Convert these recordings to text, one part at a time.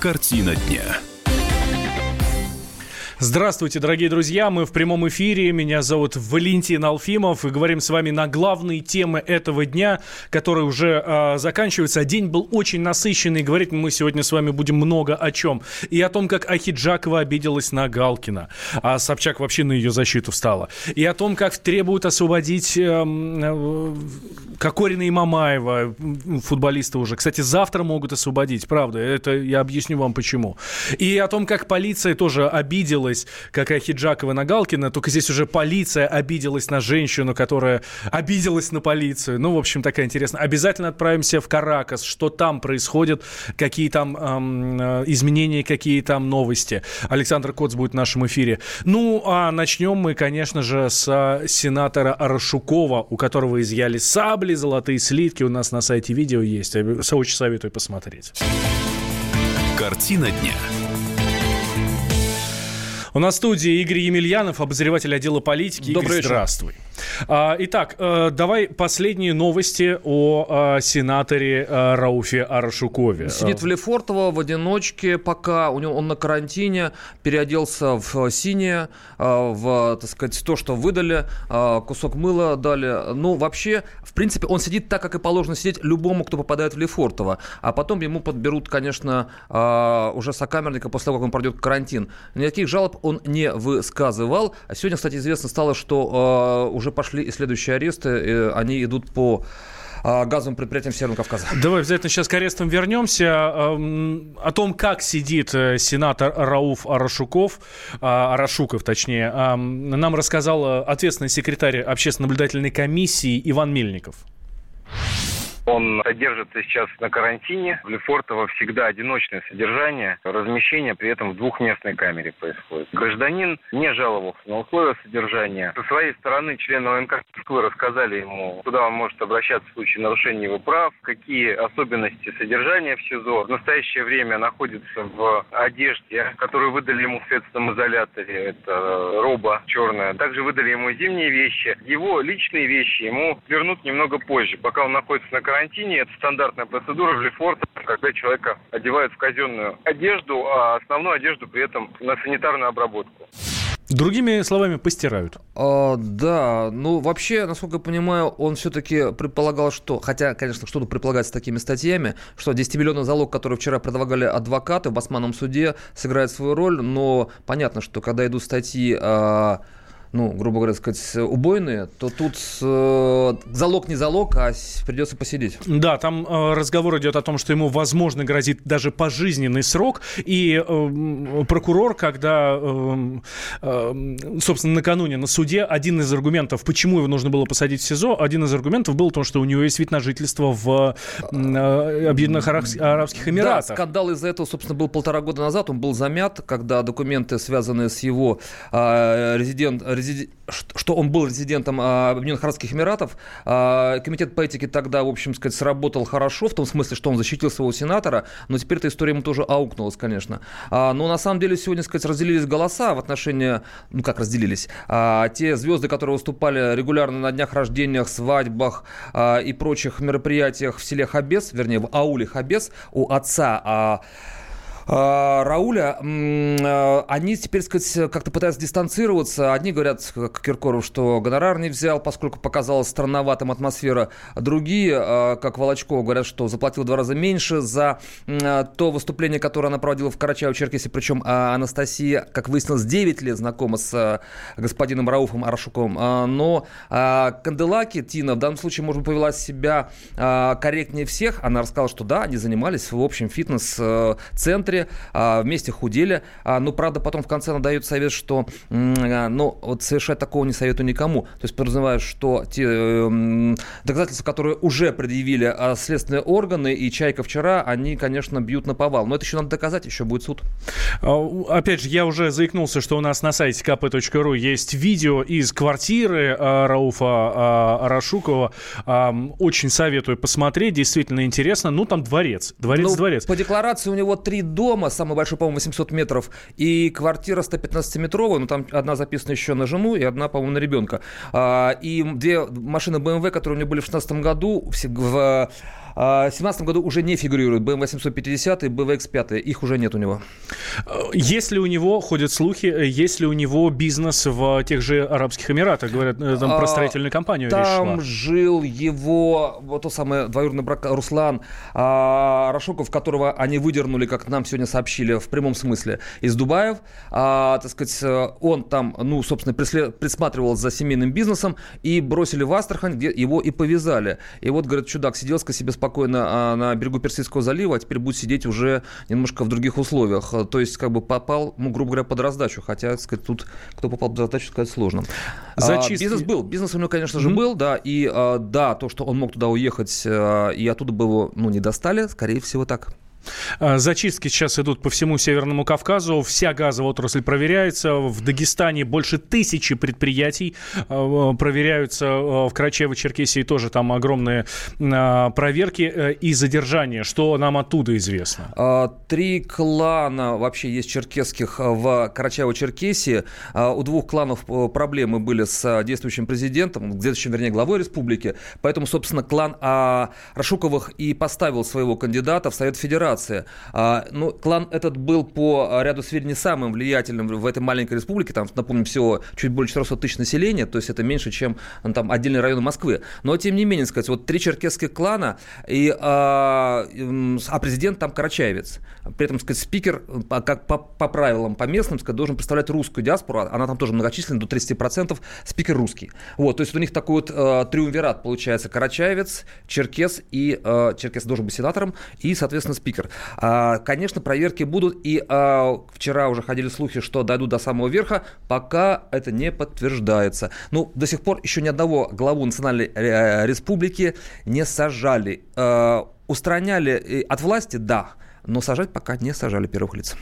Картина дня. Здравствуйте, дорогие друзья. Мы в прямом эфире. Меня зовут Валентин Алфимов. И говорим с вами на главные темы этого дня, который уже э, заканчивается. День был очень насыщенный. Говорить мы сегодня с вами будем много о чем. И о том, как Ахиджакова обиделась на Галкина. А Собчак вообще на ее защиту встала. И о том, как требуют освободить э, э, Кокорина и Мамаева, футболисты уже. Кстати, завтра могут освободить, правда. Это я объясню вам почему. И о том, как полиция тоже обидела обиделась, как Ахиджакова на Галкина, только здесь уже полиция обиделась на женщину, которая обиделась на полицию. Ну, в общем, такая интересная. Обязательно отправимся в Каракас, что там происходит, какие там эм, изменения, какие там новости. Александр Коц будет в нашем эфире. Ну, а начнем мы, конечно же, с сенатора Арашукова, у которого изъяли сабли, золотые слитки. У нас на сайте видео есть. Очень советую посмотреть. Картина дня. У нас в студии Игорь Емельянов, обозреватель отдела политики. Добрый Игорь, вечер. здравствуй. А, итак, э, давай последние новости о э, сенаторе э, Рауфе Арашукове. Сидит в Лефортово в одиночке, пока у него он на карантине, переоделся в синее, в, так сказать, то, что выдали, кусок мыла дали. Ну, вообще, в принципе, он сидит так, как и положено сидеть любому, кто попадает в Лефортово. А потом ему подберут, конечно, уже сокамерника после того, как он пройдет карантин. Никаких жалоб он не высказывал. А сегодня, кстати, известно стало, что уже пошли и следующие аресты. Они идут по газовым предприятиям Северного Кавказа. Давай обязательно сейчас к арестам вернемся. О том, как сидит э, сенатор Рауф Арашуков, а, Арашуков, точнее, нам рассказал ответственный секретарь общественно-наблюдательной комиссии Иван Мельников. Он содержится сейчас на карантине. В Лефортово всегда одиночное содержание. Размещение при этом в двухместной камере происходит. Гражданин не жаловался на условия содержания. Со своей стороны члены ОНК Москвы рассказали ему, куда он может обращаться в случае нарушения его прав, какие особенности содержания в СИЗО. В настоящее время находится в одежде, которую выдали ему в следственном изоляторе. Это роба черная. Также выдали ему зимние вещи. Его личные вещи ему вернут немного позже, пока он находится на карантине карантине. Это стандартная процедура в Лефорте, когда человека одевают в казенную одежду, а основную одежду при этом на санитарную обработку. Другими словами, постирают. А, да, ну вообще, насколько я понимаю, он все-таки предполагал, что, хотя, конечно, что-то предполагать с такими статьями, что 10-миллионный залог, который вчера предлагали адвокаты в Басманном суде, сыграет свою роль, но понятно, что когда идут статьи а, ну, грубо говоря, сказать, убойные, то тут э, залог не залог, а придется посидеть. Да, там э, разговор идет о том, что ему, возможно, грозит даже пожизненный срок. И э, прокурор, когда, э, э, собственно, накануне на суде, один из аргументов, почему его нужно было посадить в СИЗО, один из аргументов был в том, что у него есть вид на жительство в э, Объединенных Арабских Эмиратах. Да, скандал из-за этого, собственно, был полтора года назад. Он был замят, когда документы, связанные с его э, резидент что он был резидентом а, Объединенных Арабских Эмиратов. А, комитет по этике тогда, в общем сказать, сработал хорошо, в том смысле, что он защитил своего сенатора, но теперь эта история ему тоже аукнулась, конечно. А, но на самом деле сегодня, сказать, разделились голоса в отношении, ну как разделились, те звезды, которые выступали регулярно на днях рождениях, свадьбах и прочих мероприятиях в селе Хабес, вернее, в ауле Хабес у отца Рауля, а, они теперь, сказать, как-то пытаются дистанцироваться. Одни говорят, как Киркоров, что гонорар не взял, поскольку показалась странноватым атмосфера. Другие, а, как Волочкова, говорят, что заплатил в два раза меньше за то выступление, которое она проводила в Карачаево-Черкесии. Причем Анастасия, как выяснилось, 9 лет знакома с господином Рауфом Арашуковым. Но Канделаки, Тина, в данном случае, может быть, повела себя корректнее всех. Она рассказала, что да, они занимались в общем фитнес-центре, бегали, а, вместе худели. А, но, правда, потом в конце она дает совет, что а, ну, вот совершать такого не советую никому. То есть подразумеваю, что те э, доказательства, которые уже предъявили следственные органы и Чайка вчера, они, конечно, бьют на повал. Но это еще надо доказать, еще будет суд. Опять же, я уже заикнулся, что у нас на сайте kp.ru есть видео из квартиры Рауфа Арашукова. Очень советую посмотреть, действительно интересно. Ну, там дворец, дворец-дворец. Ну, по декларации у него три дома дома, самый большой, по-моему, 800 метров, и квартира 115-метровая, ну, там одна записана еще на жену и одна, по-моему, на ребенка. А, и две машины BMW, которые у него были в 2016 году, в в 2017 году уже не фигурирует BMW 850 и BMW X5. Их уже нет у него. Есть ли у него, ходят слухи, есть ли у него бизнес в тех же Арабских Эмиратах? Говорят, э, там про а, строительную компанию Там жил его, вот то самое двоюродный брак Руслан а, Рашоков, которого они выдернули, как нам сегодня сообщили, в прямом смысле, из Дубаев. А, так сказать, он там, ну, собственно, присматривал за семейным бизнесом и бросили в Астрахань, где его и повязали. И вот, говорят, чудак сидел себе спокойно а, на берегу Персидского залива, а теперь будет сидеть уже немножко в других условиях. То есть, как бы попал, ну, грубо говоря, под раздачу. Хотя, так сказать, тут кто попал под раздачу, сказать сложно. Зачистки... А, бизнес был. Бизнес у него, конечно же, mm-hmm. был, да. И а, да, то, что он мог туда уехать, а, и оттуда бы его, ну, не достали, скорее всего, так. А, зачистки сейчас идут по всему Северному Кавказу. Вся газовая отрасль проверяется. В Дагестане больше тысячи предприятий а, проверяются. А, в Карачаево-Черкесии тоже там огромные проверки э, и задержания. Что нам оттуда известно? Три клана вообще есть черкесских в Карачаево-Черкесии. У двух кланов э, проблемы были с действующим президентом, действующим, вернее, главой республики. Поэтому, собственно, клан Рашуковых и поставил своего кандидата в Совет Федерации Федерация. А, ну, клан этот был по ряду сведений самым влиятельным в этой маленькой республике. Там, напомним, всего чуть более 400 тысяч населения, то есть это меньше, чем ну, там отдельные районы Москвы. Но, тем не менее, сказать, вот три черкесских клана, и, а, а президент там карачаевец. При этом, сказать, спикер, как по, по правилам, по местным, сказать, должен представлять русскую диаспору, она там тоже многочисленна, до 30%, спикер русский. Вот, то есть у них такой вот э, триумвират получается, карачаевец, черкес, и э, черкес должен быть сенатором, и, соответственно, спикер. А, конечно, проверки будут, и а, вчера уже ходили слухи, что дойдут до самого верха, пока это не подтверждается. Ну, до сих пор еще ни одного главу Национальной э, Республики не сажали. А, устраняли от власти, да, но сажать пока не сажали первых лиц.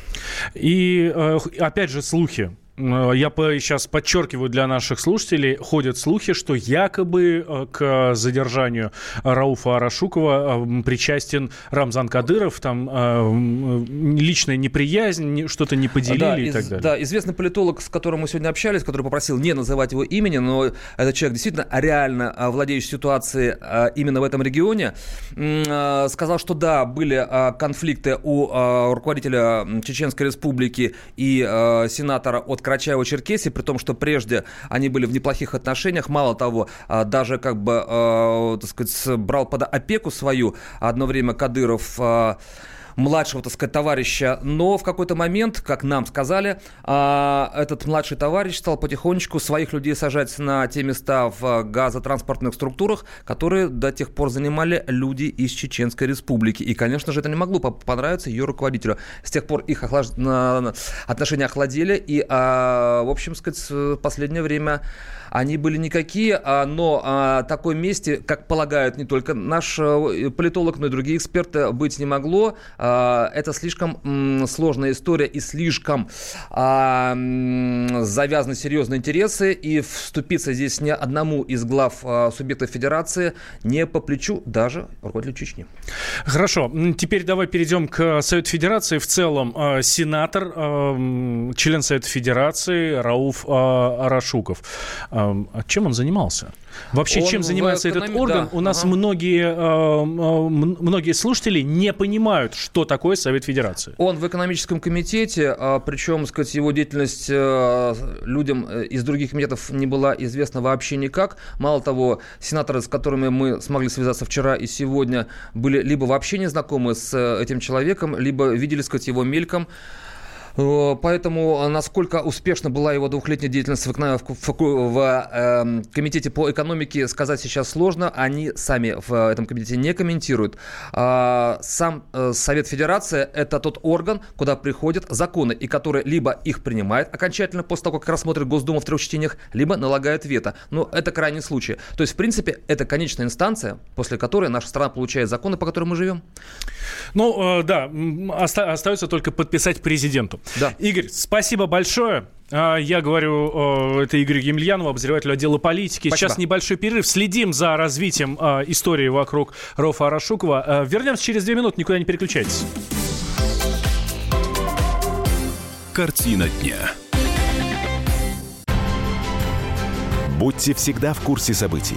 И э, опять же слухи Э, я сейчас подчеркиваю для наших слушателей, ходят слухи, что якобы э, к задержанию Рауфа Арашукова э, причастен Рамзан Кадыров, там личная неприязнь, что-то не поделили да, и из, так далее. Да, известный политолог, с которым мы сегодня общались, который попросил не называть его имени, но этот человек действительно реально владеющий ситуацией именно в этом регионе, сказал, что да, были конфликты у руководителя Чеченской Республики и сенатора от Карачаево-Черкесии, при том, что прежде они были в неплохих отношениях. Мало того, а, даже как бы, а, так сказать, брал под опеку свою одно время Кадыров а, младшего, так сказать, товарища, но в какой-то момент, как нам сказали, а, этот младший товарищ стал потихонечку своих людей сажать на те места в газотранспортных структурах, которые до тех пор занимали люди из Чеченской Республики. И, конечно же, это не могло понравиться ее руководителю. С тех пор их охлаж... отношения охладели, и, а, в общем, сказать, в последнее время они были никакие, а, но а, такой месте, как полагают не только наш э, политолог, но и другие эксперты, быть не могло. А, это слишком сложная история и слишком завязаны серьезные интересы, и вступиться здесь ни одному из глав субъектов федерации не по плечу даже руководителю Чечни. Хорошо, теперь давай перейдем к Совету Федерации. В целом, сенатор, член Совета Федерации Рауф Арашуков. А чем он занимался? Вообще, он чем занимается экономи... этот орган? Да. У нас ага. многие, э, многие слушатели не понимают, что такое Совет Федерации. Он в экономическом комитете, а, причем, сказать, его деятельность э, людям э, из других комитетов не была известна вообще никак. Мало того, сенаторы, с которыми мы смогли связаться вчера и сегодня, были либо вообще не знакомы с этим человеком, либо видели, сказать, его мельком. Э, поэтому э, насколько успешна была его двухлетняя деятельность в, в, в э, комитете по экономике, сказать сейчас сложно. Они сами в этом комитете не комментируют. А, сам э, Совет Федерации – это тот орган, куда приходят законы, и который либо их принимает окончательно после того, как рассмотрит Госдума в трех чтениях, либо налагает вето. Но это крайний случай. То есть, в принципе, это конечная инстанция, после которой наша страна получает законы, по которым мы живем. Ну, да, оста- остается только подписать президенту. Да. Игорь, спасибо большое. А, я говорю, это Игорь Емельянов, обозреватель отдела политики. Спасибо. Сейчас небольшой перерыв. Следим за развитием а, истории вокруг Рофа Арашукова. А, вернемся через две минуты, никуда не переключайтесь. Картина дня. Будьте всегда в курсе событий.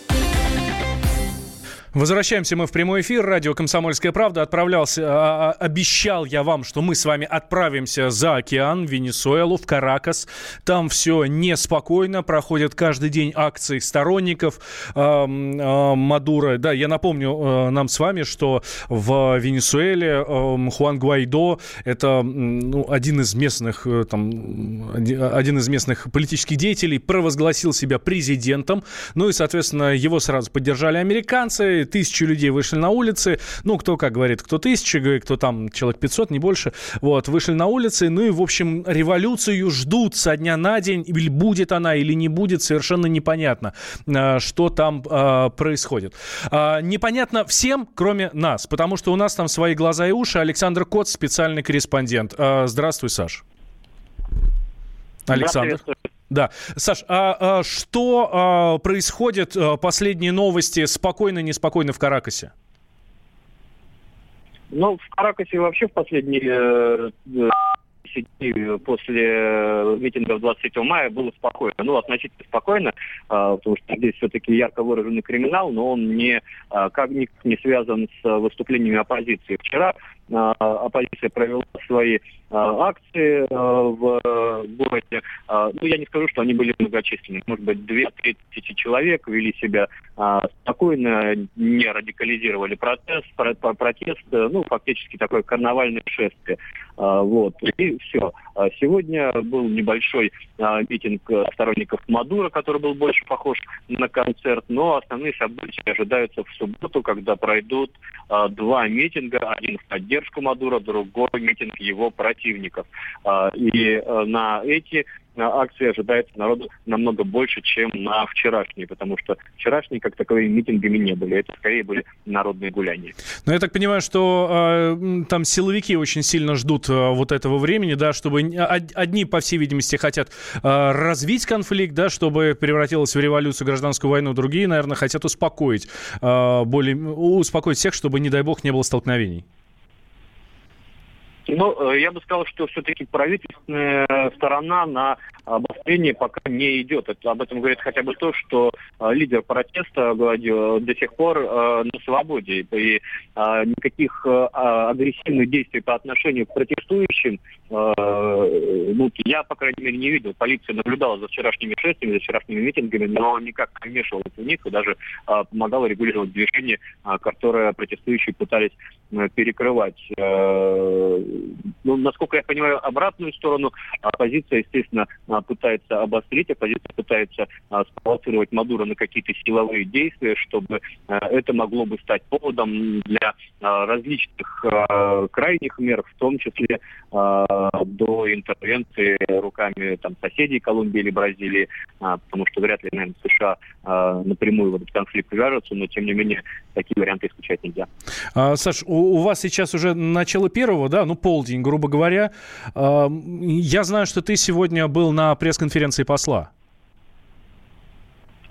Возвращаемся мы в прямой эфир. Радио «Комсомольская правда». Отправлялся, а, а, обещал я вам, что мы с вами отправимся за океан, в Венесуэлу, в Каракас. Там все неспокойно. Проходят каждый день акции сторонников Мадура. Да, я напомню э, нам с вами, что в Венесуэле Хуан Гуайдо – это ну, один из местных, э, там, один из местных политических деятелей, провозгласил себя президентом. Ну и, соответственно, его сразу поддержали американцы тысячи людей вышли на улицы, ну, кто как говорит, кто тысячи, кто там человек 500, не больше, вот, вышли на улицы, ну и, в общем, революцию ждут со дня на день, или будет она, или не будет, совершенно непонятно, а, что там а, происходит. А, непонятно всем, кроме нас, потому что у нас там свои глаза и уши. Александр Кот, специальный корреспондент. Здравствуй, Саш. Александр. Да. Саш, а, а что а, происходит, а, последние новости, спокойно, неспокойно в Каракасе? Ну, в Каракасе вообще в последние э, дней после митинга 23 мая было спокойно. Ну, относительно спокойно, а, потому что здесь все-таки ярко выраженный криминал, но он не, а, как никак не связан с выступлениями оппозиции. Вчера оппозиция провела свои а, акции а, в городе. Ну, я не скажу, что они были многочисленны. Может быть, 2-3 тысячи человек вели себя спокойно, не радикализировали протест, протест, ну, фактически такое карнавальное шествие. Вот. И все. Сегодня был небольшой митинг сторонников Мадура, который был больше похож на концерт, но основные события ожидаются в субботу, когда пройдут два митинга, один в поддержку поддержку Мадуро, другой митинг его противников. А, и э, на эти акции ожидается народу намного больше, чем на вчерашние, потому что вчерашние как таковые митингами не были. Это скорее были народные гуляния. Но я так понимаю, что э, там силовики очень сильно ждут э, вот этого времени, да, чтобы одни, по всей видимости, хотят э, развить конфликт, да, чтобы превратилось в революцию, гражданскую войну, другие, наверное, хотят успокоить, э, более, успокоить всех, чтобы, не дай бог, не было столкновений. Ну, э, я бы сказал, что все-таки правительственная сторона на обострение пока не идет. Это, об этом говорит хотя бы то, что э, лидер протеста говорил, до сих пор э, на свободе. И никаких э, агрессивных действий по отношению к протестующим ну, я, по крайней мере, не видел. Полиция наблюдала за вчерашними шествиями, за вчерашними митингами, но никак не вмешивалась в них и даже помогала регулировать движение, которое протестующие пытались перекрывать. Ну, насколько я понимаю, обратную сторону оппозиция, естественно, пытается обострить, оппозиция пытается спровоцировать Мадуро на какие-то силовые действия, чтобы это могло бы стать поводом для различных крайних мер, в том числе до интервенции руками там, соседей Колумбии или Бразилии, потому что вряд ли, наверное, США напрямую в этот конфликт вяжутся, но тем не менее такие варианты исключать нельзя. А, Саш, у вас сейчас уже начало первого, да, ну полдень, грубо говоря. Я знаю, что ты сегодня был на пресс-конференции посла.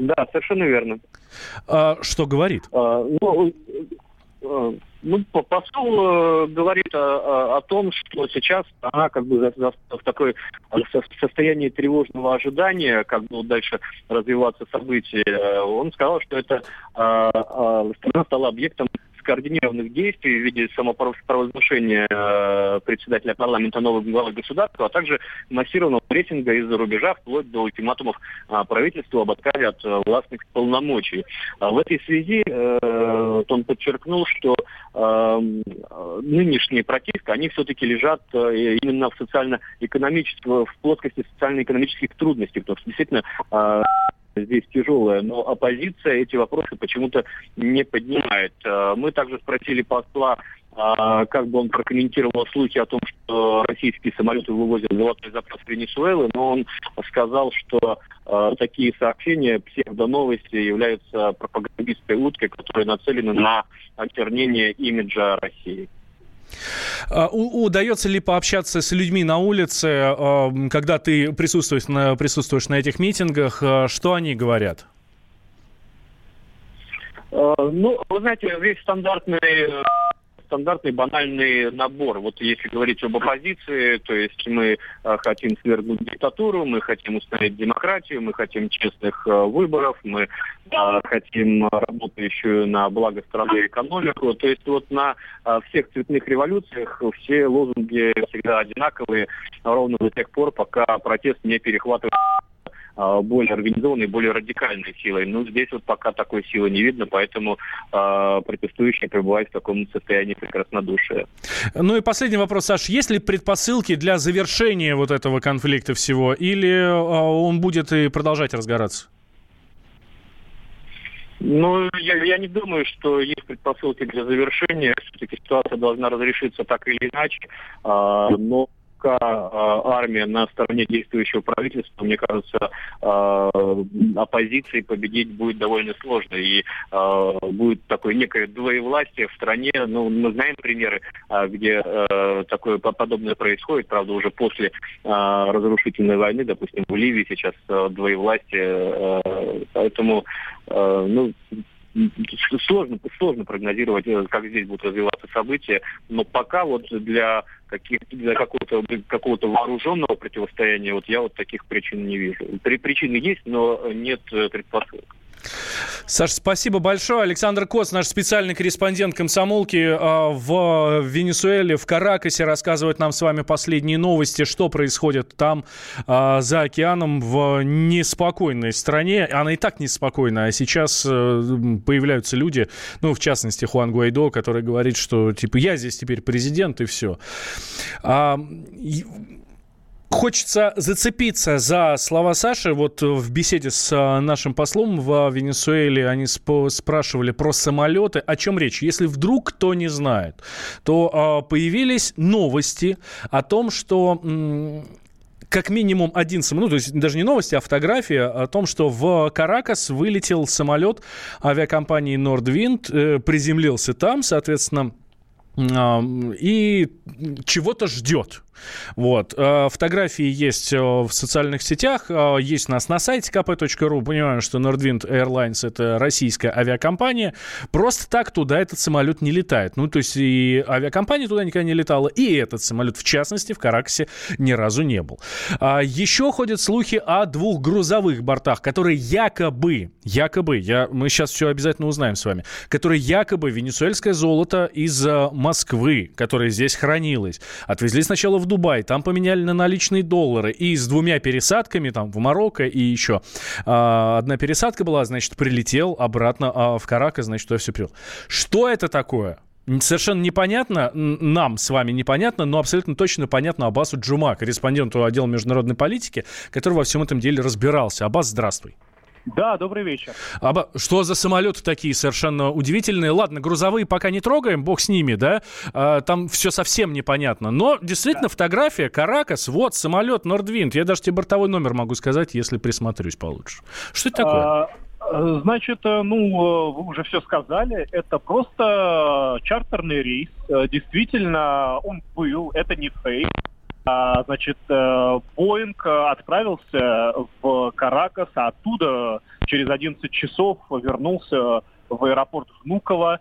Да, совершенно верно. А, что говорит? А, ну, э, ну, посол э, говорит о, о том, что сейчас она как бы за, за, в такой состоянии тревожного ожидания, как будут дальше развиваться события. Он сказал, что это э, э, страна стала объектом скоординированных действий в виде самопровозглашения э, председателя парламента нового главы государства, а также массированного прессинга из-за рубежа, вплоть до ультиматумов э, правительству об отказе от э, властных полномочий. А в этой связи э, он подчеркнул, что э, нынешние протесты, они все-таки лежат э, именно в социально-экономических, в плоскости социально-экономических трудностей, потому что действительно э, здесь тяжелая, но оппозиция эти вопросы почему-то не поднимает. Э, мы также спросили посла а, как бы он прокомментировал слухи о том, что российские самолеты вывозят золотой запас Венесуэлы, но он сказал, что э, такие сообщения, псевдоновости, являются пропагандистской уткой, которые нацелены на очернение имиджа России. А, удается ли пообщаться с людьми на улице, когда ты присутствуешь на, присутствуешь на этих митингах? Что они говорят? Ну, вы знаете, весь стандартный стандартный банальный набор. Вот если говорить об оппозиции, то есть мы э, хотим свергнуть диктатуру, мы хотим установить демократию, мы хотим честных э, выборов, мы э, хотим работающую на благо страны экономику. То есть вот на всех цветных революциях все лозунги всегда одинаковые, ровно до тех пор, пока протест не перехватывает более организованной, более радикальной силой. Но здесь вот пока такой силы не видно, поэтому э, протестующие пребывают в таком состоянии прекраснодушия. Ну и последний вопрос, Саш. Есть ли предпосылки для завершения вот этого конфликта всего, или э, он будет и продолжать разгораться? Ну, я, я не думаю, что есть предпосылки для завершения. Все-таки ситуация должна разрешиться так или иначе. А, но пока э, армия на стороне действующего правительства, мне кажется, э, оппозиции победить будет довольно сложно. И э, будет такое некое двоевластие в стране. Ну, мы знаем примеры, где такое подобное происходит, правда, уже после разрушительной войны, допустим, в Ливии сейчас двоевластие. Поэтому, ну, сложно, сложно прогнозировать, э, как здесь будут развиваться события, но пока вот для каких для какого-то какого-то вооруженного противостояния вот я вот таких причин не вижу. При причины есть, но нет э, предпосылок. Саш, спасибо большое. Александр Коц, наш специальный корреспондент комсомолки а, в Венесуэле, в Каракасе, рассказывает нам с вами последние новости, что происходит там а, за океаном в неспокойной стране. Она и так неспокойна, а сейчас э, появляются люди, ну, в частности, Хуан Гуайдо, который говорит, что, типа, я здесь теперь президент и все. Хочется зацепиться за слова Саши. Вот в беседе с а, нашим послом в Венесуэле они спрашивали про самолеты. О чем речь? Если вдруг кто не знает, то а, появились новости о том, что как минимум один самолет, ну, то есть даже не новости, а фотография о том, что в Каракас вылетел самолет авиакомпании Nordwind, э, приземлился там, соответственно, и чего-то ждет. Вот. Э, фотографии есть э, в социальных сетях, э, есть у нас на сайте kp.ru. Понимаю, что Nordwind Airlines — это российская авиакомпания. Просто так туда этот самолет не летает. Ну, то есть и авиакомпания туда никогда не летала, и этот самолет, в частности, в Караксе ни разу не был. А еще ходят слухи о двух грузовых бортах, которые якобы, якобы, я, мы сейчас все обязательно узнаем с вами, которые якобы венесуэльское золото из Москвы, которое здесь хранилось, отвезли сначала в Дубай, там поменяли на наличные доллары, и с двумя пересадками, там, в Марокко и еще. А, одна пересадка была, значит, прилетел обратно а, в Каракас, значит, туда все привел. Что это такое? Совершенно непонятно, нам с вами непонятно, но абсолютно точно понятно Аббасу Джума, корреспонденту отдела международной политики, который во всем этом деле разбирался. Аббас, здравствуй. Да, добрый вечер. А что за самолеты такие совершенно удивительные? Ладно, грузовые пока не трогаем, бог с ними, да? А, там все совсем непонятно. Но действительно да. фотография, Каракас, вот самолет Нордвинд. Я даже тебе бортовой номер могу сказать, если присмотрюсь получше. Что это такое? А, значит, э, ну, э, вы уже все сказали, это просто чартерный рейс. Э, действительно, он был, это не фейк. А, значит, э, Боинг отправился в Каракас, а оттуда через 11 часов вернулся в аэропорт Внуково.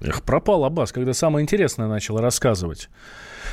Эх, пропал Аббас, когда самое интересное начал рассказывать.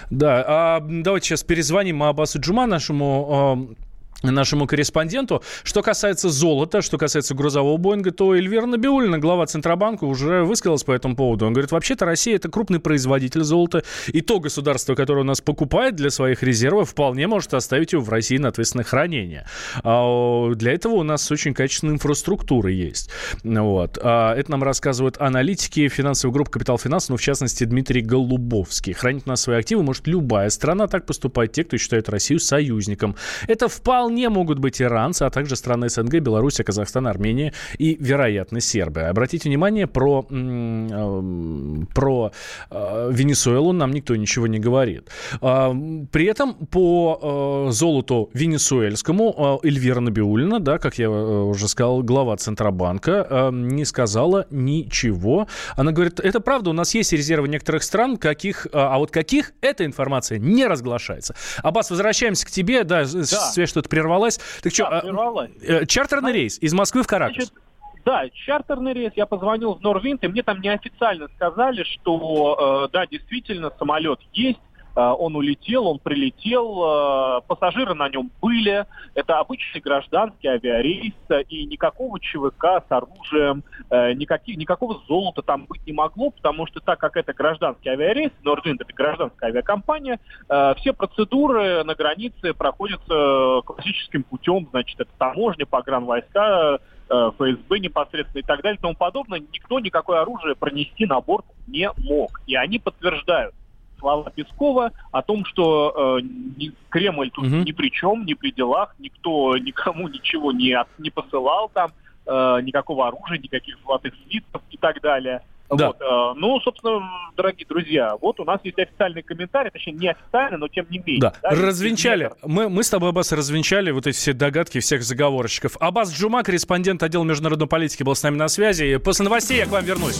Да, а давайте сейчас перезвоним Аббасу Джума, нашему нашему корреспонденту. Что касается золота, что касается грузового Боинга, то Эльвира Набиулина, глава Центробанка, уже высказалась по этому поводу. Он говорит, вообще-то Россия это крупный производитель золота, и то государство, которое у нас покупает для своих резервов, вполне может оставить его в России на ответственное хранение. А для этого у нас очень качественная инфраструктура есть. Вот. А это нам рассказывают аналитики финансовой группы «Капитал Финанс», ну, в частности, Дмитрий Голубовский. Хранить у нас свои активы может любая страна, так поступает те, кто считает Россию союзником. Это вполне вполне могут быть иранцы, а также страны СНГ, Белоруссия, Казахстан, Армения и, вероятно, Сербия. Обратите внимание про э, про э, Венесуэлу нам никто ничего не говорит. Э, при этом по э, золоту венесуэльскому э, Эльвира Набиулина, да, как я уже сказал, глава Центробанка, не сказала ничего. Она говорит, это правда, у нас есть резервы некоторых стран, каких, э, а вот каких, эта информация не разглашается. Аббас, возвращаемся к тебе, да, да. что-то прервалась. Так что, да, прервалась. Э, чартерный рейс из Москвы в Каракас. Значит, да, чартерный рейс, я позвонил в Норвинт, и мне там неофициально сказали, что э, да, действительно, самолет есть, он улетел, он прилетел, э, пассажиры на нем были. Это обычный гражданский авиарейс, и никакого ЧВК с оружием, э, никаких, никакого золота там быть не могло, потому что так как это гражданский авиарейс, Нордвинд это гражданская авиакомпания, все процедуры на границе проходятся классическим путем, значит, это таможня, погранвойска, Э, ФСБ непосредственно и так далее и тому подобное, никто никакое оружие пронести на борт не мог. И они подтверждают слова Пескова о том, что э, Кремль тут угу. ни при чем, ни при делах, никто никому ничего не, не посылал там, э, никакого оружия, никаких золотых слитков и так далее. Да. Вот, э, ну, собственно, дорогие друзья, вот у нас есть официальный комментарий, точнее, не официальный, но тем не менее. Да, да развенчали. Мы, мы с тобой, Аббас, развенчали вот эти все догадки всех заговорщиков. Аббас Джума, корреспондент отдела международной политики, был с нами на связи. После новостей я к вам вернусь.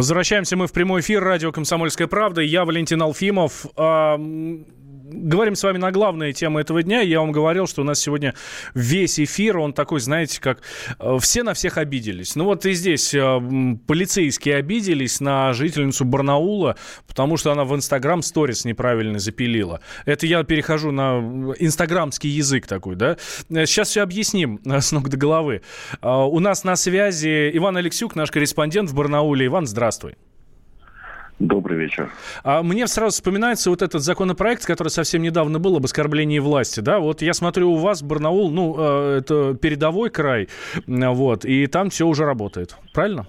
Возвращаемся мы в прямой эфир радио «Комсомольская правда». Я Валентин Алфимов говорим с вами на главные темы этого дня. Я вам говорил, что у нас сегодня весь эфир, он такой, знаете, как э, все на всех обиделись. Ну вот и здесь э, полицейские обиделись на жительницу Барнаула, потому что она в Инстаграм сторис неправильно запилила. Это я перехожу на инстаграмский язык такой, да. Сейчас все объясним с ног до головы. Э, у нас на связи Иван Алексюк, наш корреспондент в Барнауле. Иван, здравствуй. Добрый вечер. А мне сразу вспоминается вот этот законопроект, который совсем недавно был об оскорблении власти, да? Вот я смотрю, у вас Барнаул, ну, э, это передовой край, вот, и там все уже работает, правильно?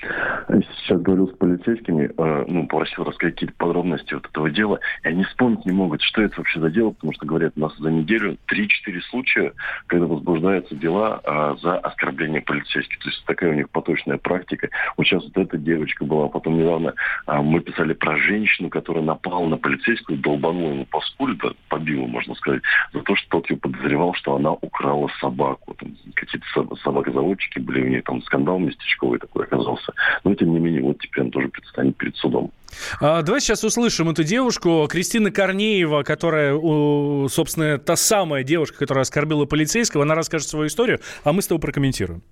Сейчас говорил с полицейскими, э, ну, попросил рассказать какие-то подробности вот этого дела, и они вспомнить не могут, что это вообще за дело, потому что, говорят, у нас за неделю 3-4 случая, когда возбуждаются дела э, за оскорбление полицейских. То есть такая у них поточная практика. Вот сейчас вот эта девочка была, потом недавно э, мы писали про женщину, которая напала на полицейскую, долбанула ему по скуле, побила, можно сказать, за то, что тот ее подозревал, что она украла собаку. Там какие-то собакозаводчики были, у нее там скандал местечковый такой оказался. Но тем не менее, вот теперь он тоже предстанет перед судом. А, давай сейчас услышим эту девушку, Кристина Корнеева, которая, собственно, та самая девушка, которая оскорбила полицейского. Она расскажет свою историю, а мы с тобой прокомментируем.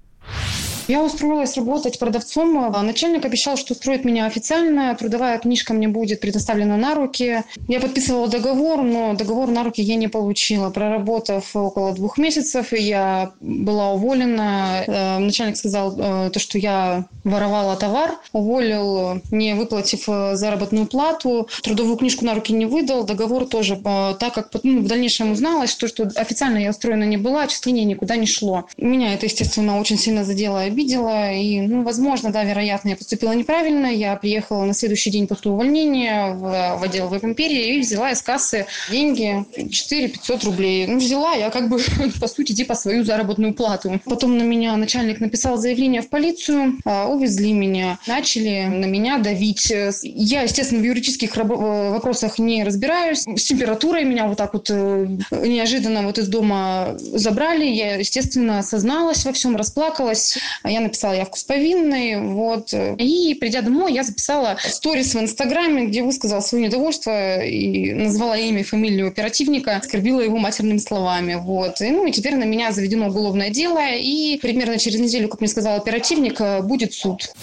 Я устроилась работать продавцом. Начальник обещал, что устроит меня официально. Трудовая книжка мне будет предоставлена на руки. Я подписывала договор, но договор на руки я не получила. Проработав около двух месяцев, я была уволена. Э, начальник сказал, э, то, что я воровала товар. Уволил, не выплатив э, заработную плату. Трудовую книжку на руки не выдал. Договор тоже, так как ну, в дальнейшем узналось, то, что официально я устроена не была, отчисление никуда не шло. Меня это, естественно, очень сильно задело обидела. И, ну, возможно, да, вероятно, я поступила неправильно. Я приехала на следующий день после увольнения в, в отдел в империи и взяла из кассы деньги 4 500 рублей. Ну, взяла я как бы, по сути, типа свою заработную плату. Потом на меня начальник написал заявление в полицию, а, увезли меня, начали на меня давить. Я, естественно, в юридических вопросах не разбираюсь. С температурой меня вот так вот э, неожиданно вот из дома забрали. Я, естественно, осозналась во всем, расплакалась. Я написала явку с повинной, вот. И, придя домой, я записала сторис в Инстаграме, где высказала свое недовольство и назвала имя и фамилию оперативника, оскорбила его матерными словами, вот. И, ну, и теперь на меня заведено уголовное дело, и примерно через неделю, как мне сказал оперативник, будет суд.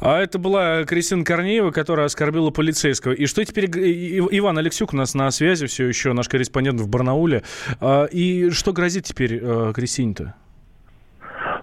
А это была Кристина Корнеева, которая оскорбила полицейского. И что теперь... Иван Алексюк у нас на связи все еще, наш корреспондент в Барнауле. А, и что грозит теперь э, Кристине-то?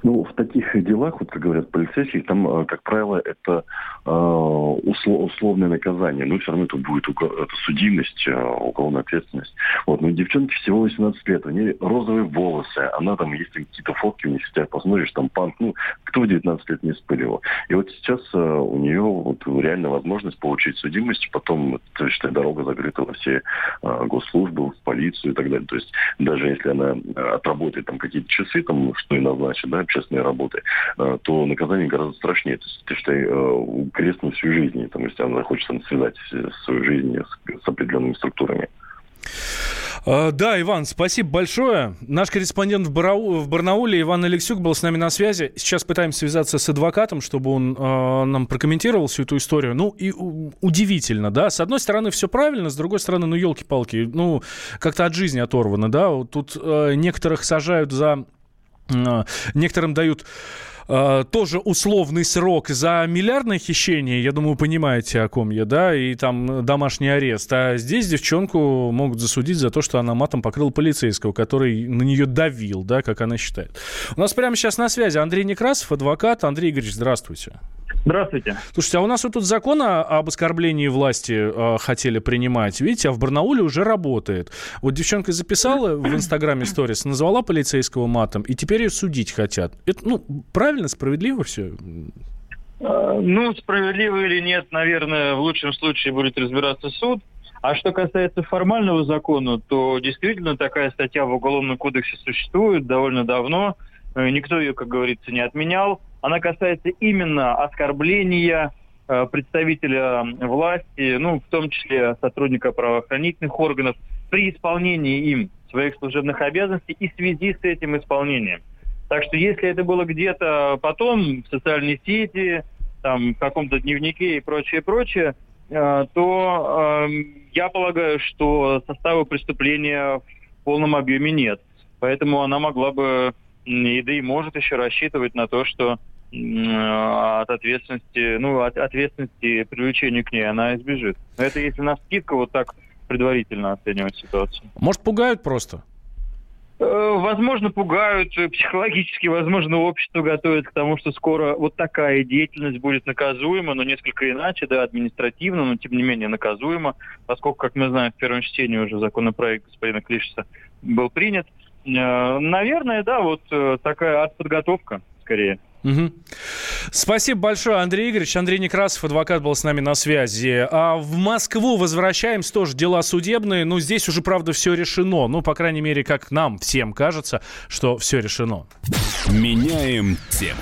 Ну, в таких делах, вот как говорят полицейские, там, э, как правило, это э, условное наказание. Но все равно это будет это судимость, э, уголовная ответственность. Вот. Но девчонке всего 18 лет, у нее розовые волосы, она там, если какие-то фотки у нее сидят, посмотришь, там панк, ну, кто в 19 лет не спыливал. И вот сейчас э, у нее вот реально возможность получить судимость, потом, то дорога закрыта во все э, госслужбы, в полицию и так далее. То есть даже если она отработает там какие-то часы, там, что и назначит, да, общественной работы, э, то наказание гораздо страшнее. То есть, ты, считай, крест на всю жизнь, там, если она захочет там, связать свою жизнь с, с определенными структурами. А, да, Иван, спасибо большое. Наш корреспондент в, Барау, в Барнауле, Иван Алексюк, был с нами на связи. Сейчас пытаемся связаться с адвокатом, чтобы он э, нам прокомментировал всю эту историю. Ну, и удивительно, да. С одной стороны, все правильно, с другой стороны, ну, елки-палки, ну, как-то от жизни оторвано, да. Тут э, некоторых сажают за некоторым дают Uh, тоже условный срок за миллиардное хищение, я думаю, понимаете, о ком я, да, и там домашний арест. А здесь девчонку могут засудить за то, что она матом покрыла полицейского, который на нее давил, да, как она считает. У нас прямо сейчас на связи Андрей Некрасов, адвокат. Андрей Игоревич, здравствуйте. Здравствуйте. Слушайте, а у нас вот тут закон об оскорблении власти э, хотели принимать. Видите, а в Барнауле уже работает. Вот девчонка записала в Инстаграме сторис, назвала полицейского матом, и теперь ее судить хотят. Это, ну, правильно, справедливо все? Э, ну, справедливо или нет, наверное, в лучшем случае будет разбираться суд. А что касается формального закона, то действительно такая статья в Уголовном кодексе существует довольно давно. Э, никто ее, как говорится, не отменял. Она касается именно оскорбления э, представителя власти, ну, в том числе сотрудника правоохранительных органов, при исполнении им своих служебных обязанностей и в связи с этим исполнением. Так что если это было где-то потом в социальной сети, там, в каком-то дневнике и прочее, прочее, э, то э, я полагаю, что состава преступления в полном объеме нет. Поэтому она могла бы, и да и может еще рассчитывать на то, что от ответственности, ну, от ответственности привлечения к ней она избежит. Но это если на скидку вот так предварительно оценивать ситуацию. Может, пугают просто? Э, возможно, пугают психологически, возможно, общество готовит к тому, что скоро вот такая деятельность будет наказуема, но несколько иначе, да, административно, но тем не менее наказуема, поскольку, как мы знаем, в первом чтении уже законопроект господина Клишеса был принят. Э, наверное, да, вот такая подготовка скорее. Угу. Спасибо большое, Андрей Игоревич. Андрей Некрасов, адвокат, был с нами на связи. А в Москву возвращаемся, тоже дела судебные. Но здесь уже, правда, все решено. Ну, по крайней мере, как нам всем кажется, что все решено. Меняем тему.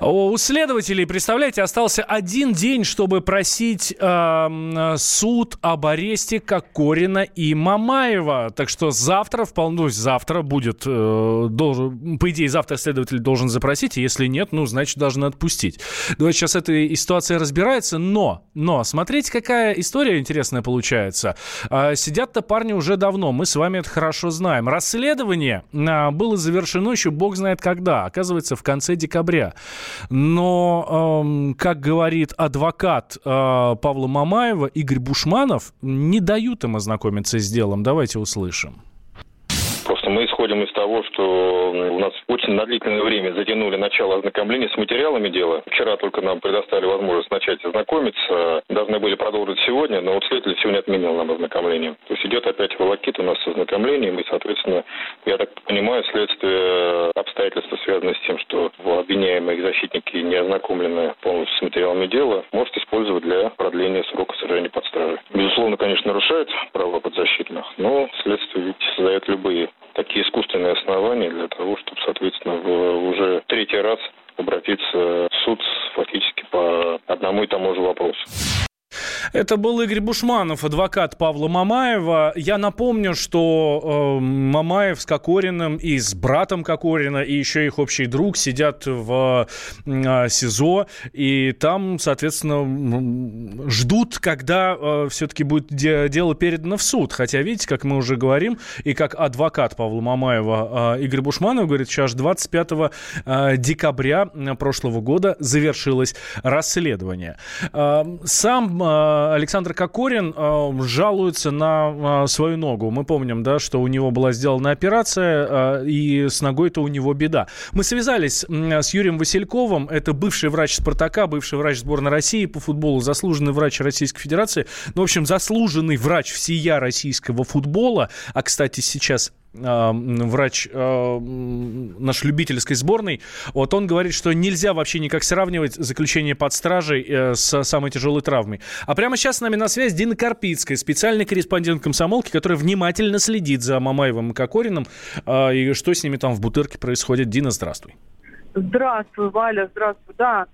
У следователей, представляете, остался один день, чтобы просить э, суд об аресте Кокорина и Мамаева. Так что завтра, вполне, ну, завтра будет, э, должен, по идее, завтра следователь должен запросить, если нет, ну, значит, должны отпустить. Давайте сейчас эта ситуация разбирается, но, но, смотрите, какая история интересная получается. Э, Сидят-то парни уже давно, мы с вами это хорошо знаем. Расследование э, было завершено еще бог знает когда, оказывается, в конце декабря. Но, эм, как говорит адвокат э, Павла Мамаева, Игорь Бушманов, не дают им ознакомиться с делом. Давайте услышим. Мы исходим из того, что у нас очень на длительное время затянули начало ознакомления с материалами дела. Вчера только нам предоставили возможность начать ознакомиться. Должны были продолжить сегодня, но вот следователь сегодня отменил нам ознакомление. То есть идет опять волокит у нас с ознакомлением, и, соответственно, я так понимаю, следствие обстоятельства, связанные с тем, что обвиняемые защитники не ознакомлены полностью с материалами дела, может использовать для продления срока содержания под стражей. Безусловно, конечно, нарушает права подзащитных, но следствие ведь создает любые такие искусственные основания для того, чтобы, соответственно, уже третий раз обратиться в суд фактически по одному и тому же вопросу. Это был Игорь Бушманов, адвокат Павла Мамаева. Я напомню, что э, Мамаев с Кокориным и с братом Кокорина, и еще их общий друг сидят в э, СИЗО. И там, соответственно, ждут, когда э, все-таки будет де- дело передано в суд. Хотя, видите, как мы уже говорим, и как адвокат Павла Мамаева э, Игорь Бушманов говорит, сейчас 25 э, декабря прошлого года завершилось расследование. Э, сам э, Александр Кокорин э, жалуется на э, свою ногу. Мы помним, да, что у него была сделана операция, э, и с ногой-то у него беда. Мы связались э, с Юрием Васильковым, это бывший врач «Спартака», бывший врач сборной России по футболу, заслуженный врач Российской Федерации, ну, в общем, заслуженный врач всея российского футбола, а, кстати, сейчас э, врач э, нашей любительской сборной, вот он говорит, что нельзя вообще никак сравнивать заключение под стражей э, с самой тяжелой травмой. А прямо сейчас с нами на связь Дина Карпицкая, специальный корреспондент комсомолки, которая внимательно следит за Мамаевым и Кокориным, э, и что с ними там в Бутырке происходит. Дина, здравствуй. Здравствуй, Валя, здравствуй. Да,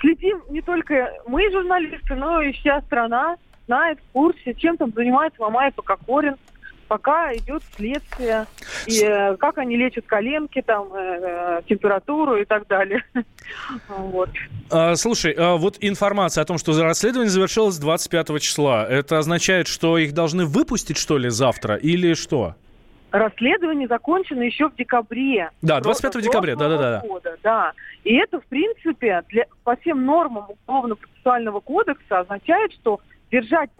следим не только мы, журналисты, но и вся страна знает, в курсе, чем там занимается Мамаев и Кокорин пока идет следствие, и э, как они лечат коленки, там, э, температуру и так далее. вот. а, слушай, а вот информация о том, что расследование завершилось 25 числа, это означает, что их должны выпустить, что ли, завтра, или что? Расследование закончено еще в декабре. Да, 25 декабря, да-да-да. Да. И это, в принципе, для, по всем нормам Уголовно-процессуального кодекса означает, что держать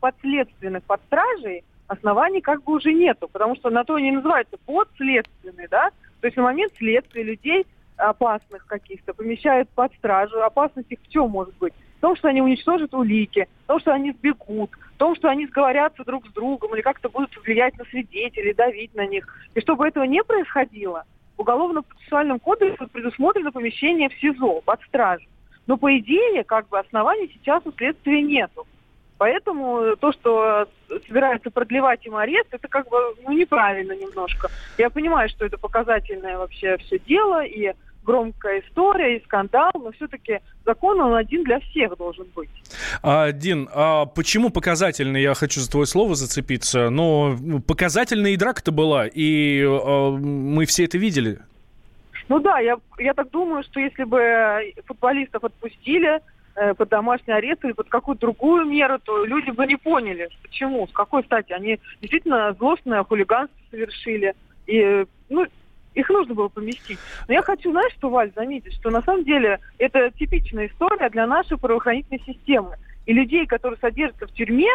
подследственных под стражей оснований как бы уже нету, потому что на то они называются подследственные, да, то есть на момент следствия людей опасных каких-то помещают под стражу. Опасность их в чем может быть? В том, что они уничтожат улики, в том, что они сбегут, в том, что они сговорятся друг с другом или как-то будут влиять на свидетелей, давить на них. И чтобы этого не происходило, в Уголовно-процессуальном кодексе предусмотрено помещение в СИЗО под стражу. Но по идее, как бы оснований сейчас у следствия нету. Поэтому то, что собирается продлевать им арест, это как бы ну, неправильно немножко. Я понимаю, что это показательное вообще все дело, и громкая история, и скандал, но все-таки закон, он один для всех должен быть. А, Дин, а почему показательный? Я хочу за твое слово зацепиться. Но показательная и драка-то была, и а, мы все это видели. Ну да, я, я так думаю, что если бы футболистов отпустили, Э, под домашний арест или под какую-то другую меру, то люди бы не поняли, почему, с какой стати. Они действительно злостное хулиганство совершили. И, ну, их нужно было поместить. Но я хочу, знаешь, что, Валь, заметить, что на самом деле это типичная история для нашей правоохранительной системы. И людей, которые содержатся в тюрьме,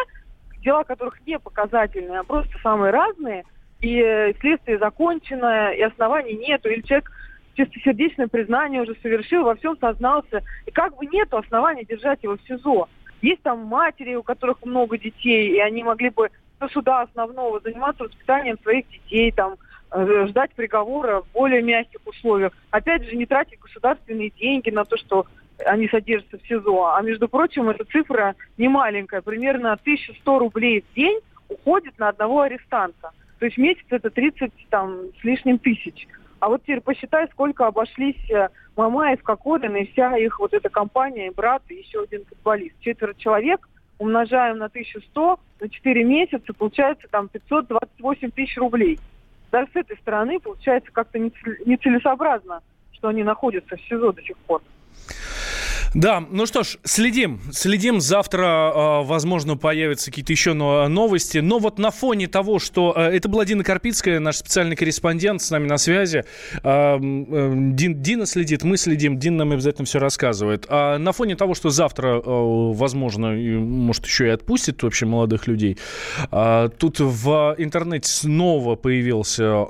дела которых не показательные, а просто самые разные, и следствие закончено, и оснований нету, или человек чистосердечное признание уже совершил, во всем сознался. И как бы нет оснований держать его в СИЗО. Есть там матери, у которых много детей, и они могли бы до суда основного заниматься воспитанием своих детей, там, э, ждать приговора в более мягких условиях. Опять же, не тратить государственные деньги на то, что они содержатся в СИЗО. А между прочим, эта цифра не маленькая. Примерно 1100 рублей в день уходит на одного арестанта. То есть месяц это 30 там, с лишним тысяч. А вот теперь посчитай, сколько обошлись э, Мамаев, Кокорин и вся их вот эта компания, и брат, и еще один футболист. Четверо человек умножаем на 1100, на 4 месяца, получается там 528 тысяч рублей. Даже с этой стороны получается как-то нецелесообразно, что они находятся в СИЗО до сих пор. Да, ну что ж, следим, следим. Завтра, а, возможно, появятся какие-то еще новости. Но вот на фоне того, что... А, это была Дина Карпицкая, наш специальный корреспондент с нами на связи. А, Дин, Дина следит, мы следим, Дина нам обязательно все рассказывает. А на фоне того, что завтра, возможно, может, еще и отпустит вообще молодых людей, тут в интернете снова появился,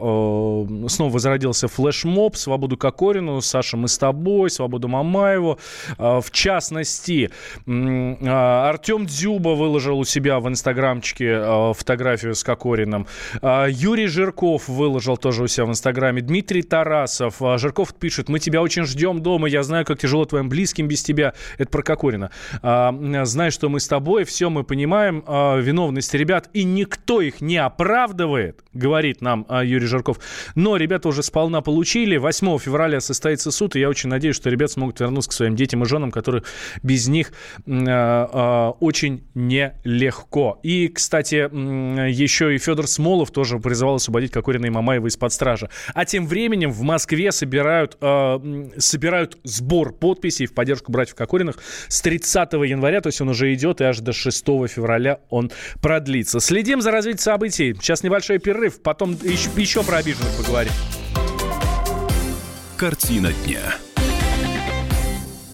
снова зародился флешмоб «Свободу Кокорину», «Саша, мы с тобой», «Свободу Мамаеву», а, в частности, а, Артем Дзюба выложил у себя в инстаграмчике а, фотографию с Кокориным. Юрий Жирков выложил тоже у себя в инстаграме. Дмитрий Тарасов. Жирков пишет, мы тебя очень ждем дома. Я знаю, как тяжело твоим близким без тебя. Это про Кокорина. Знаю, что мы с тобой, все мы понимаем. Виновность ребят, и никто их не оправдывает, говорит нам Юрий Жирков. Но ребята уже сполна получили. 8 февраля состоится суд, и я очень надеюсь, что ребята смогут вернуться к своим детям и женам женам, которые без них очень нелегко. И, кстати, еще и Федор Смолов тоже призывал освободить Кокорина и Мамаева из-под стражи. А тем временем в Москве собирают, собирают сбор подписей в поддержку братьев Кокориных с 30 января, то есть он уже идет, и аж до 6 февраля он продлится. Следим за развитием событий. Сейчас небольшой перерыв, потом еще, еще про обиженных поговорим. Картина дня.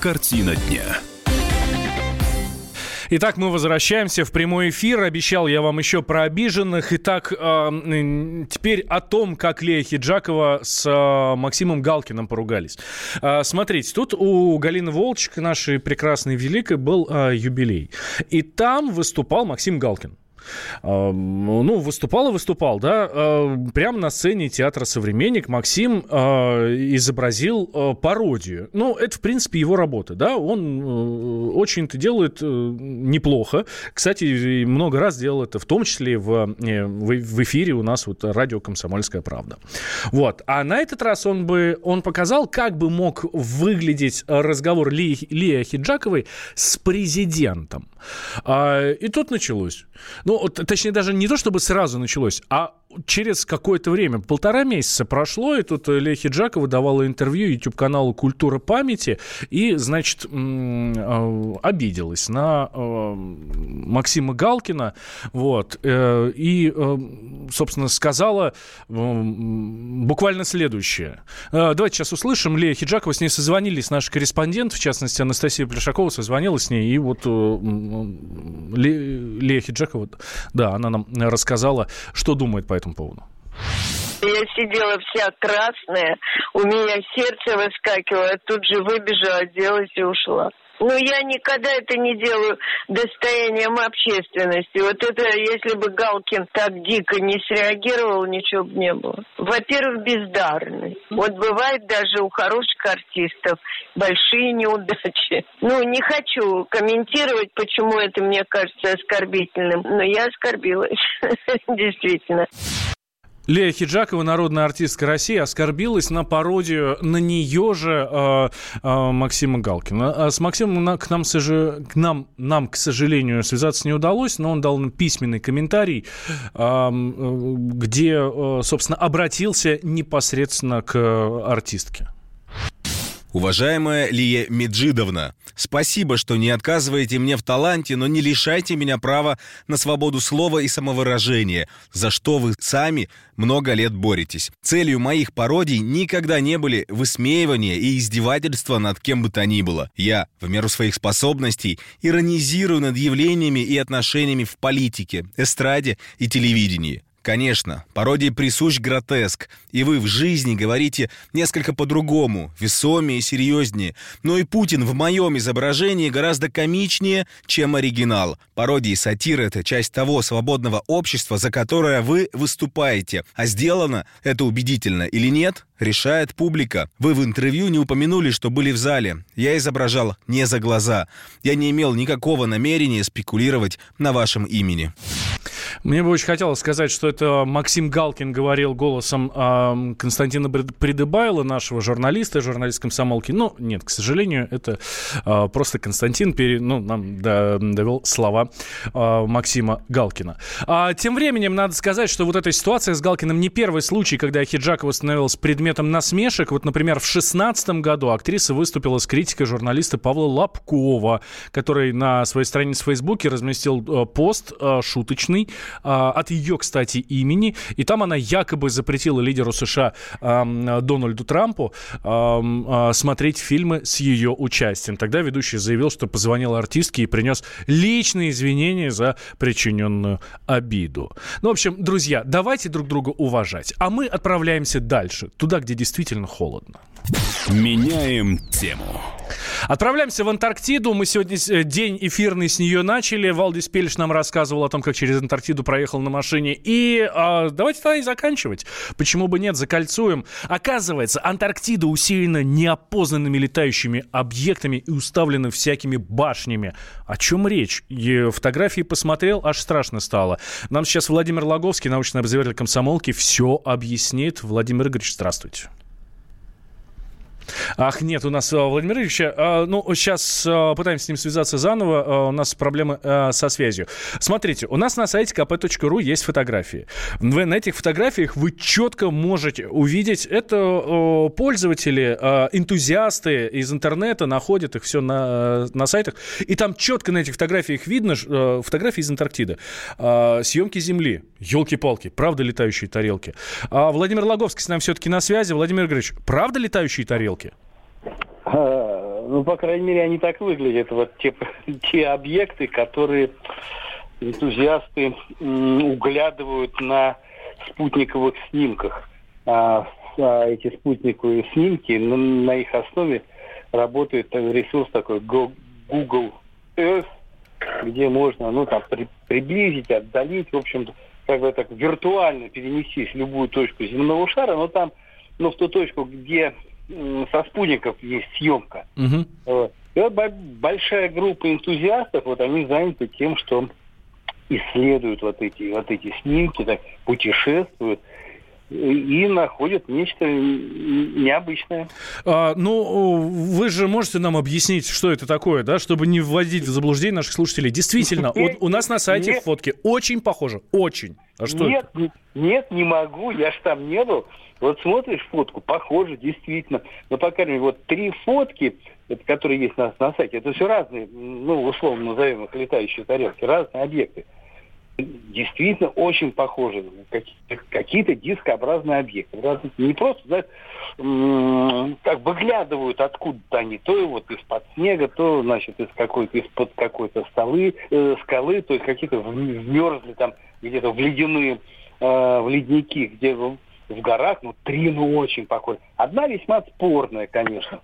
Картина дня. Итак, мы возвращаемся в прямой эфир. Обещал я вам еще про обиженных. Итак, э, теперь о том, как Лея Хиджакова с э, Максимом Галкиным поругались. Э, смотрите, тут у Галины Волчек, нашей прекрасной великой, был э, юбилей. И там выступал Максим Галкин ну, выступал и выступал, да, а, прямо на сцене театра «Современник» Максим а, изобразил а, пародию. Ну, это, в принципе, его работа, да, он э, очень это делает э, неплохо. Кстати, много раз делал это, в том числе в, э, в эфире у нас вот радио «Комсомольская правда». Вот. А на этот раз он бы, он показал, как бы мог выглядеть разговор Ли, Лии Хиджаковой с президентом. И тут началось. Ну, точнее, даже не то, чтобы сразу началось, а через какое-то время, полтора месяца прошло, и тут Лея Хиджакова давала интервью YouTube-каналу «Культура памяти», и, значит, э, обиделась на э, Максима Галкина, вот, э, и, собственно, сказала буквально следующее. Давайте сейчас услышим. Лея Хиджакова, с ней созвонились наши корреспонденты, в частности, Анастасия Плешакова созвонилась с ней, и вот Лея Хиджакова, да, она нам рассказала, что думает по этому поводу? Я сидела вся красная, у меня сердце выскакивало, тут же выбежала, оделась и ушла. Но я никогда это не делаю достоянием общественности. Вот это, если бы Галкин так дико не среагировал, ничего бы не было. Во-первых, бездарный. Вот бывает даже у хороших артистов большие неудачи. Ну, не хочу комментировать, почему это мне кажется оскорбительным, но я оскорбилась, действительно. Лея Хиджакова, народная артистка России, оскорбилась на пародию на нее же э, э, Максима Галкина. А с Максимом на, к, нам, к нам, нам, к сожалению, связаться не удалось, но он дал письменный комментарий, э, где, э, собственно, обратился непосредственно к артистке. Уважаемая Лия Меджидовна, спасибо, что не отказываете мне в таланте, но не лишайте меня права на свободу слова и самовыражения, за что вы сами много лет боретесь. Целью моих пародий никогда не были высмеивание и издевательство над кем бы то ни было. Я, в меру своих способностей, иронизирую над явлениями и отношениями в политике, эстраде и телевидении. Конечно, пародии присущ гротеск, и вы в жизни говорите несколько по-другому, весомее и серьезнее. Но и Путин в моем изображении гораздо комичнее, чем оригинал. Пародии и сатиры — это часть того свободного общества, за которое вы выступаете. А сделано это убедительно или нет, решает публика. Вы в интервью не упомянули, что были в зале. Я изображал не за глаза. Я не имел никакого намерения спекулировать на вашем имени. Мне бы очень хотелось сказать, что это Максим Галкин говорил голосом э, Константина Придыбайла, нашего журналиста, журналист комсомолки. Но нет, к сожалению, это э, просто Константин пере, ну, нам до, довел слова э, Максима Галкина. А, тем временем надо сказать, что вот эта ситуация с Галкиным не первый случай, когда Хиджакова становилась предметом насмешек. Вот, например, в 2016 году актриса выступила с критикой журналиста Павла Лобкова, который на своей странице в Фейсбуке разместил э, пост э, шуточный от ее, кстати, имени. И там она якобы запретила лидеру США Дональду Трампу а, смотреть фильмы с ее участием. Тогда ведущий заявил, что позвонил артистке и принес личные извинения за причиненную обиду. Ну, в общем, друзья, давайте друг друга уважать. А мы отправляемся дальше, туда, где действительно холодно. Меняем тему. Отправляемся в Антарктиду. Мы сегодня э, день эфирный с нее начали. Валдис Пельш нам рассказывал о том, как через Антарктиду проехал на машине. И а, давайте тогда и заканчивать. Почему бы нет, закольцуем. Оказывается, Антарктида усеяна неопознанными летающими объектами и уставлена всякими башнями. О чем речь? И фотографии посмотрел, аж страшно стало. Нам сейчас Владимир Логовский, научный обозреватель комсомолки, все объяснит. Владимир Игоревич, здравствуйте. Ах, нет, у нас а, Владимир Ильич. А, ну, сейчас а, пытаемся с ним связаться заново. У нас проблемы со связью. Смотрите, у нас на сайте kp.ru есть фотографии. Вы, на этих фотографиях вы четко можете увидеть, это пользователи, энтузиасты из интернета находят их все на, на сайтах. И там четко на этих фотографиях видно фотографии из Антарктиды. Съемки Земли. Елки-палки, правда летающие тарелки. Владимир Логовский с нами все-таки на связи. Владимир Игоревич, правда летающие тарелки? Тарелки? А, ну, по крайней мере, они так выглядят. Вот те, те объекты, которые энтузиасты углядывают на спутниковых снимках. А, а эти спутниковые снимки, на, на их основе работает ресурс такой Google Earth, где можно, ну, там, при, приблизить, отдалить, в общем-то, как бы так виртуально перенестись в любую точку земного шара, но там, ну, в ту точку, где со спутников есть съемка. Угу. Вот. И вот большая группа энтузиастов, вот они заняты тем, что исследуют вот эти, вот эти снимки, так, путешествуют и находят нечто необычное. А, ну, вы же можете нам объяснить, что это такое, да, чтобы не вводить в заблуждение наших слушателей. Действительно, нет, у, у нас на сайте нет, фотки очень похожи, очень. А что нет, это? нет, не могу, я ж там не был. Вот смотришь фотку, похоже, действительно. Но, по крайней мере, вот три фотки, которые есть на, на сайте, это все разные, ну, условно назовем их летающие тарелки, разные объекты. Действительно очень похожи. Какие-то дискообразные объекты. Не просто, знаешь, как выглядывают откуда-то они, то вот из-под снега, то, значит, из какой-то, из-под какой-то столы, э, скалы, то есть какие-то вмерзли там где-то в ледяные, э, в ледники, где в горах, ну, три, ну, очень похожи. Одна весьма спорная, конечно.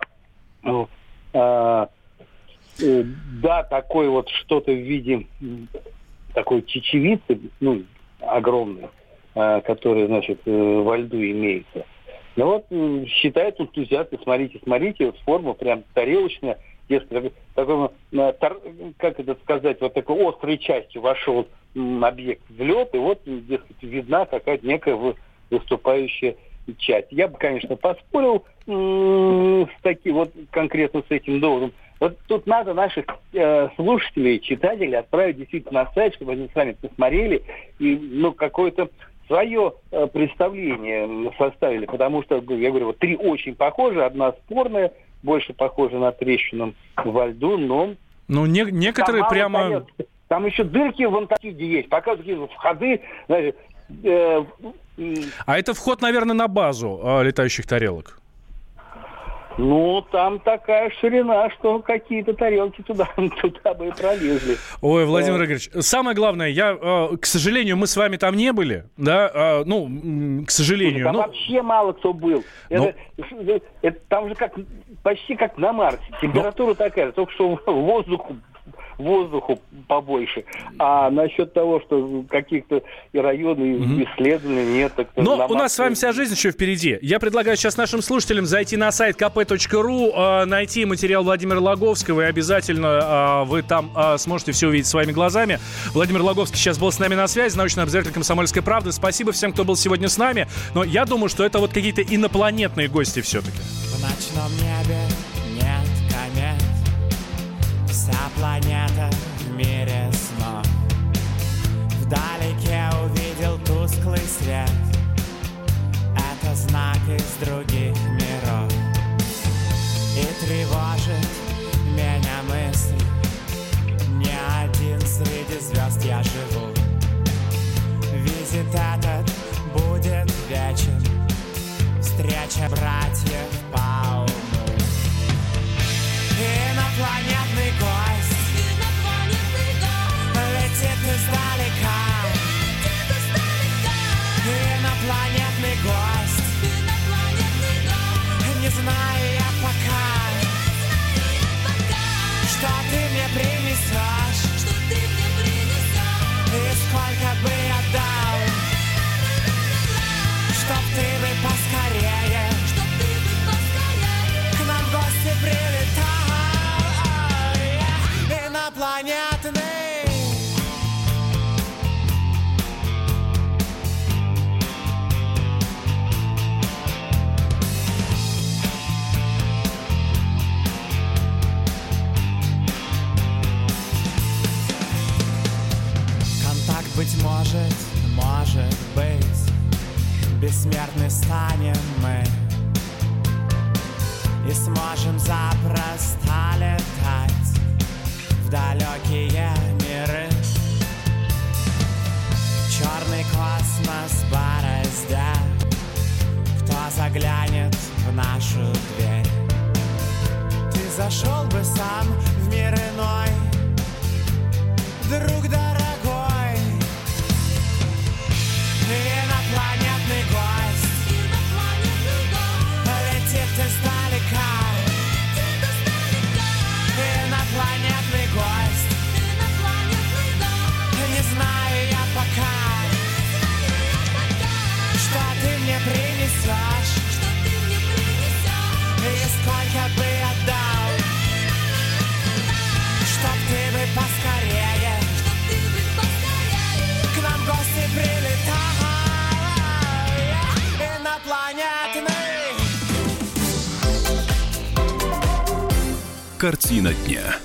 Ну, э, э, да, такой вот что-то в виде такой чечевицы, ну, огромной, э, которая, значит, э, во льду имеется. Ну вот э, считают энтузиасты, смотрите, смотрите, форма прям тарелочная, дескать, такой, такой, как это сказать, вот такой острой частью вошел объект в лед, и вот, дескать, видна какая-то некая выступающая часть. Я бы, конечно, поспорил с таким вот конкретно с этим доводом. Вот тут надо наших э, слушателей, читателей отправить действительно на сайт, чтобы они сами посмотрели и ну какое-то свое э, представление составили, потому что, я говорю, вот три очень похожи, одна спорная, больше похожа на трещину во льду, но... Ну, не, некоторые там прямо... Понятно. Там еще дырки в Антарктиде есть, показывают входы, знаете, э, а это вход, наверное, на базу э, летающих тарелок? Ну, там такая ширина, что какие-то тарелки туда, туда бы и пролезли. Ой, Владимир. Игоревич, самое главное, я, э, к сожалению, мы с вами там не были, да, э, ну, к сожалению. Там ну... вообще мало кто был. Ну. Это, это, там же как, почти как на Марсе. Температура Но... такая, только что воздуху воздуху побольше. А насчет того, что каких-то районы угу. исследованы, нет. Так Но у нас с вами вся жизнь еще впереди. Я предлагаю сейчас нашим слушателям зайти на сайт kp.ru, э, найти материал Владимира Логовского, и обязательно э, вы там э, сможете все увидеть своими глазами. Владимир Логовский сейчас был с нами на связи, научный обозреватель «Комсомольской правды». Спасибо всем, кто был сегодня с нами. Но я думаю, что это вот какие-то инопланетные гости все-таки. В ночном небе Вся планета в мире снов Вдалеке увидел тусклый свет. Это знак из других Инопланетный гость Не знаю я пока, что ты мне принесешь, нашу дверь Ты зашел бы сам в мир иной. Друг дорогой Картина дня.